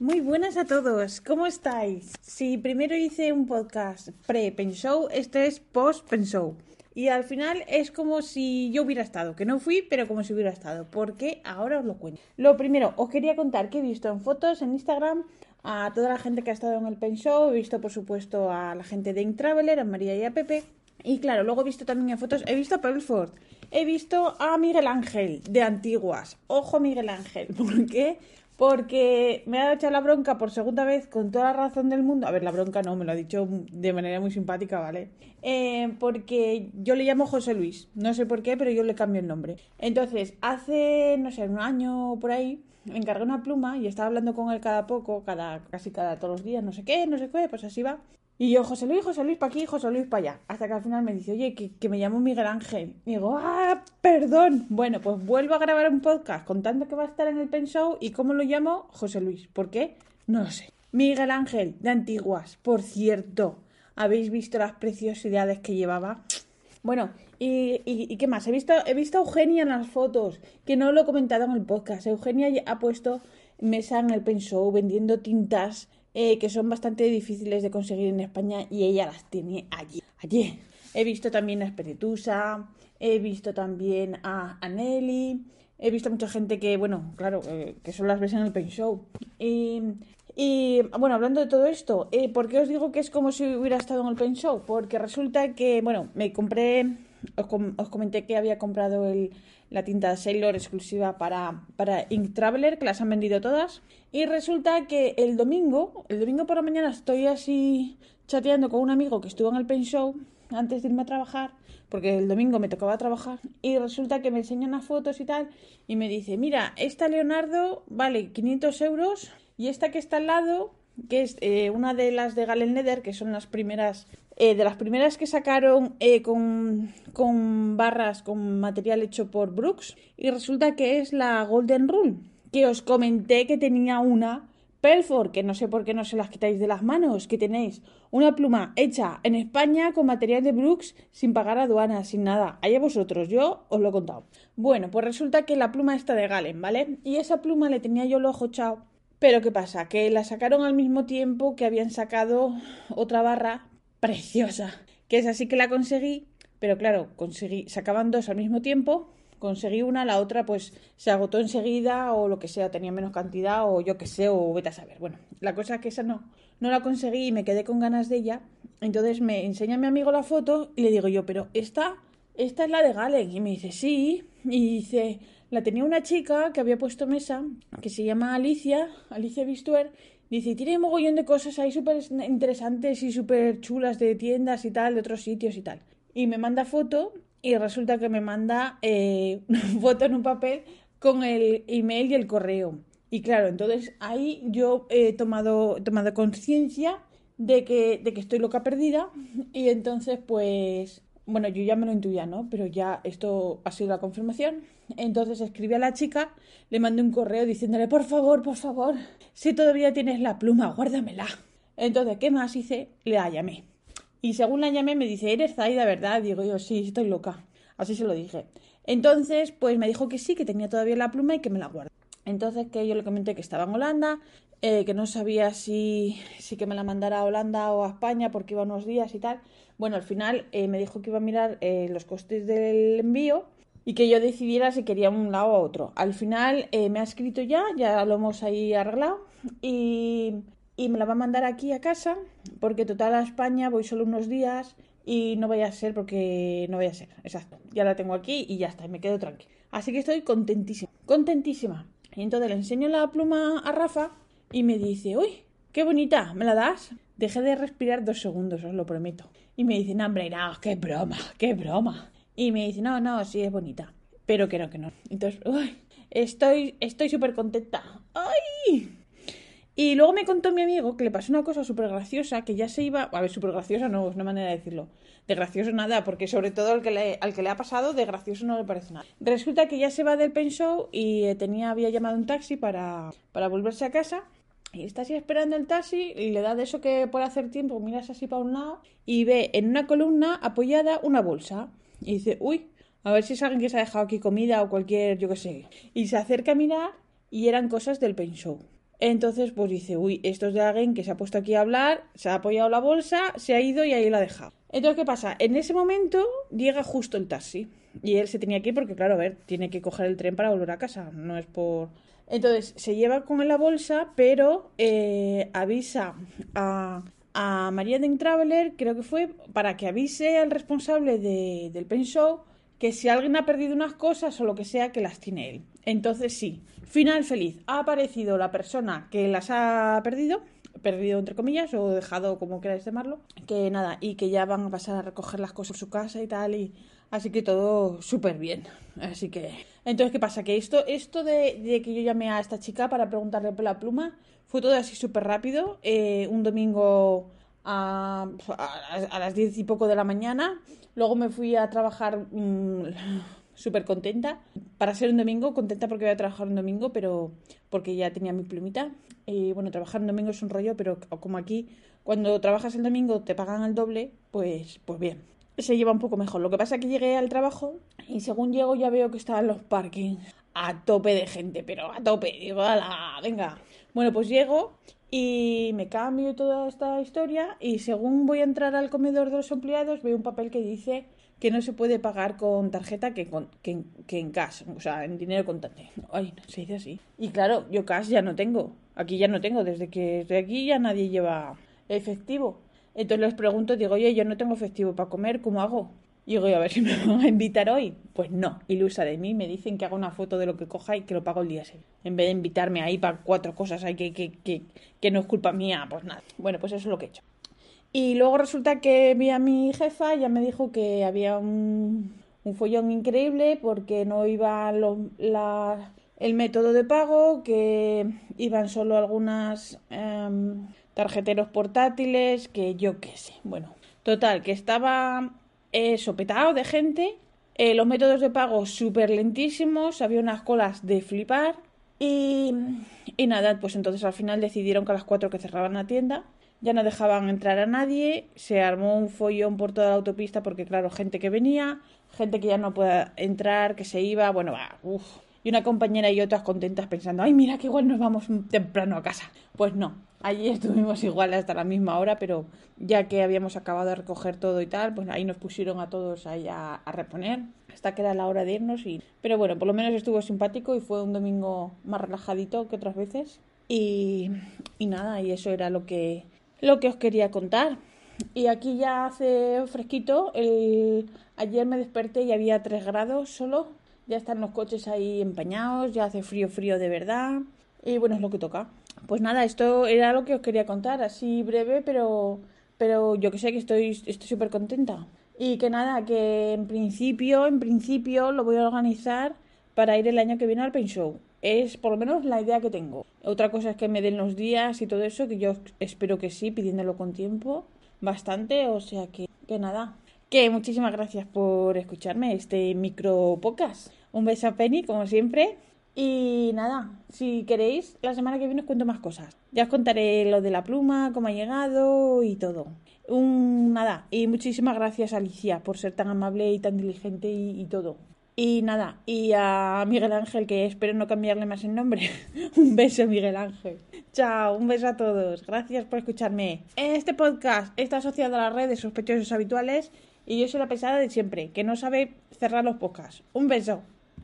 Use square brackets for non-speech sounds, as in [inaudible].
Muy buenas a todos, ¿cómo estáis? Si primero hice un podcast pre-pen show, este es post-pen show. Y al final es como si yo hubiera estado, que no fui, pero como si hubiera estado, porque ahora os lo cuento. Lo primero, os quería contar que he visto en fotos en Instagram a toda la gente que ha estado en el pen show, he visto por supuesto a la gente de Intraveler, a María y a Pepe. Y claro, luego he visto también en fotos, he visto a Pelford, he visto a Miguel Ángel de Antiguas. Ojo Miguel Ángel, [laughs] ¿por qué? Porque me ha echado la bronca por segunda vez con toda la razón del mundo. A ver, la bronca no, me lo ha dicho de manera muy simpática, ¿vale? Eh, porque yo le llamo José Luis. No sé por qué, pero yo le cambio el nombre. Entonces, hace, no sé, un año por ahí, me encargué una pluma y estaba hablando con él cada poco, cada, casi cada todos los días, no sé qué, no sé qué, pues así va. Y yo, José Luis, José Luis para aquí, José Luis para allá. Hasta que al final me dice, oye, que, me llamo Miguel Ángel. Y digo, ah, perdón. Bueno, pues vuelvo a grabar un podcast contando que va a estar en el Pen Show y cómo lo llamo José Luis. ¿Por qué? No lo sé. Miguel Ángel, de Antiguas, por cierto. ¿Habéis visto las preciosidades que llevaba? Bueno, ¿y, y, qué más? He visto, he visto a Eugenia en las fotos, que no lo he comentado en el podcast. Eugenia ha puesto mesa en el Pen Show vendiendo tintas eh, que son bastante difíciles de conseguir en España y ella las tiene allí. Allí. He visto también a Espiritusa, he visto también a, Nelly, he visto mucha gente que, bueno, claro, eh, que son las ves en el Pain Show. Y, bueno, hablando de todo esto, eh, ¿por qué os digo que es como si hubiera estado en el Pain Show? Porque resulta que, bueno, me compré, os, comenté que había comprado la tinta Sailor exclusiva para, para Ink Traveler, que las han vendido todas. Y resulta que el domingo, el domingo por la mañana estoy así chateando con un amigo que estuvo en el Pen Show antes de irme a trabajar, porque el domingo me tocaba trabajar, y resulta que me enseña unas fotos y tal, y me dice, mira, esta Leonardo vale 500 euros, y esta que está al lado, que es eh, una de las de Galen Nether, que son las primeras eh, de las primeras que sacaron eh, con, con, barras con material hecho por Brooks y resulta que es la Golden Rule, que os comenté que tenía una Pelford, que no sé por qué no se las quitáis de las manos, que tenéis una pluma hecha en España con material de Brooks sin pagar aduanas, sin nada. Allá vosotros, yo os lo he contado. Bueno, pues resulta que la pluma está de Galen, ¿vale? Y esa pluma le tenía yo el ojo chao. Pero ¿qué pasa? Que la sacaron al mismo tiempo que habían sacado otra barra preciosa, que es así que la conseguí, pero claro, conseguí, sacaban dos al mismo tiempo, conseguí una, la otra pues se agotó enseguida o lo que sea, tenía menos cantidad o yo que sé, o vete a saber. Bueno, la cosa es que esa no, no la conseguí y me quedé con ganas de ella. Entonces me enseña mi amigo la foto y le digo yo, pero esta, esta es la de Galen. Y me dice, sí. Y dice, la tenía una chica que había puesto mesa, que se llama Alicia, Alicia Bistuer, Dice, tiene mogollón de cosas ahí súper interesantes y súper chulas de tiendas y tal, de otros sitios y tal. Y me manda foto y resulta que me manda eh, una [laughs] foto en un papel con el email y el correo. Y claro, entonces ahí yo he tomado, tomado conciencia de que, de que estoy loca perdida y entonces pues bueno, yo ya me lo intuía, ¿no? Pero ya esto ha sido la confirmación. Entonces escribí a la chica, le mandé un correo diciéndole, por favor, por favor, si todavía tienes la pluma, guárdamela. Entonces, ¿qué más hice? La llamé. Y según la llamé me dice, ¿eres Zaida, verdad? Digo yo, sí, estoy loca. Así se lo dije. Entonces, pues me dijo que sí, que tenía todavía la pluma y que me la guardara. Entonces, que yo le comenté que estaba en Holanda, eh, que no sabía si, si que me la mandara a Holanda o a España porque iba unos días y tal. Bueno, al final eh, me dijo que iba a mirar eh, los costes del envío y que yo decidiera si quería un lado o otro. Al final me ha escrito ya, ya lo hemos ahí arreglado y, y me la va a mandar aquí a casa porque total a España voy solo unos días y no vaya a ser porque no vaya a ser, exacto. Ya la tengo aquí y ya está, y me quedo tranquila. Así que estoy contentísima, contentísima. Y entonces le enseño la pluma a Rafa y me dice, uy, qué bonita, ¿me la das? Dejé de respirar dos segundos, os lo prometo. Y me dice, no, hombre, no, qué broma, qué broma. Y me dice, no, no, sí es bonita. Pero que no, que no. Entonces, estoy estoy súper contenta. ¡Ay! Y luego me contó mi amigo que le pasó una cosa súper graciosa, que ya se iba... A ver, súper graciosa no, es una manera de decirlo. De gracioso nada, porque sobre todo al que le, al que le ha pasado, de gracioso no le parece nada. Resulta que ya se va del pen show y eh, tenía, había llamado un taxi para, para volverse a casa y está así esperando el taxi y le da de eso que puede hacer tiempo, miras así para un lado y ve en una columna apoyada una bolsa. Y dice, uy, a ver si es alguien que se ha dejado aquí comida o cualquier, yo qué sé. Y se acerca a mirar y eran cosas del pen show. Entonces, pues dice, uy, esto es de alguien que se ha puesto aquí a hablar, se ha apoyado la bolsa, se ha ido y ahí la ha dejado. Entonces, ¿qué pasa? En ese momento llega justo el taxi. Y él se tenía que ir porque, claro, a ver, tiene que coger el tren para volver a casa. No es por... Entonces, se lleva con la bolsa, pero eh, avisa a, a María de Traveler, creo que fue, para que avise al responsable de, del pen show que si alguien ha perdido unas cosas o lo que sea, que las tiene él. Entonces sí, final feliz. Ha aparecido la persona que las ha perdido, perdido entre comillas, o dejado como queráis llamarlo, que nada, y que ya van a pasar a recoger las cosas por su casa y tal, y así que todo súper bien. Así que, entonces, ¿qué pasa? Que esto, esto de, de, que yo llamé a esta chica para preguntarle por la pluma, fue todo así súper rápido. Eh, un domingo a, a, las diez y poco de la mañana. Luego me fui a trabajar mmm, súper contenta. Para ser un domingo, contenta porque voy a trabajar un domingo, pero porque ya tenía mi plumita. Y bueno, trabajar un domingo es un rollo, pero como aquí, cuando trabajas el domingo te pagan el doble, pues, pues bien. Se lleva un poco mejor. Lo que pasa es que llegué al trabajo y según llego ya veo que estaban los parkings a tope de gente, pero a tope. Digo, venga. Bueno, pues llego y me cambio toda esta historia y según voy a entrar al comedor de los empleados veo un papel que dice que no se puede pagar con tarjeta que, con, que, en cash, o sea, en dinero contante. Ay, se dice así. Y claro, yo cash ya no tengo. Aquí ya no tengo. Desde que estoy aquí ya nadie lleva efectivo. Entonces les pregunto, digo, oye, yo no tengo efectivo para comer, ¿cómo hago? Y digo, a ver si me van a invitar hoy. Pues no, ilusa de mí, me dicen que haga una foto de lo que coja y que lo pago el día siguiente. En vez de invitarme ahí para cuatro cosas ahí que, que, que, que no es culpa mía, pues nada. Bueno, pues eso es lo que he hecho. Y luego resulta que vi a mi jefa, ya me dijo que había un, follón increíble porque no iba el método de pago, que iban solo algunas eh, tarjeteros portátiles, que yo qué sé. Bueno, total, que estaba eh, sopetado de gente, eh, los métodos de pago súper lentísimos, había unas colas de flipar y, y nada, pues entonces al final decidieron que a las cuatro que cerraban la tienda ya no dejaban entrar a nadie, se armó un follón por toda la autopista porque claro, gente que venía, gente que ya no pueda entrar, que se iba, bueno, va, uff. Y una compañera y otras contentas pensando, ay, mira que igual nos vamos temprano a casa. Pues no, allí estuvimos [laughs] igual hasta la misma hora, pero ya que habíamos acabado de recoger todo y tal, pues ahí nos pusieron a todos ahí a, a reponer hasta que era la hora de irnos. Y... Pero bueno, por lo menos estuvo simpático y fue un domingo más relajadito que otras veces. Y, y nada, y eso era lo que, lo que os quería contar. Y aquí ya hace fresquito. Ayer me desperté y había 3 grados solo. Ya están los coches ahí empañados, ya hace frío, frío de verdad. Y bueno, es lo que toca. Pues nada, esto era lo que os quería contar, así breve, pero, pero yo que sé que estoy súper contenta. Y que nada, que en principio, en principio lo voy a organizar para ir el año que viene al Pain Show. Es por lo menos la idea que tengo. Otra cosa es que me den los días y todo eso, que yo espero que sí, pidiéndolo con tiempo, bastante, o sea que, que nada. Que muchísimas gracias por escucharme este micro podcast. Un beso a Penny, como siempre. Y nada, si queréis, la semana que viene os cuento más cosas. Ya os contaré lo de la pluma, cómo ha llegado y todo. Un nada, y muchísimas gracias Alicia por ser tan amable y tan diligente y, y todo. Y nada, y a Miguel Ángel, que espero no cambiarle más el nombre. [laughs] un beso, Miguel Ángel. Chao, un beso a todos. Gracias por escucharme. Este podcast está asociado a la red de sospechosos habituales y yo soy la pesada de siempre, que no sabe cerrar los podcasts. Un beso.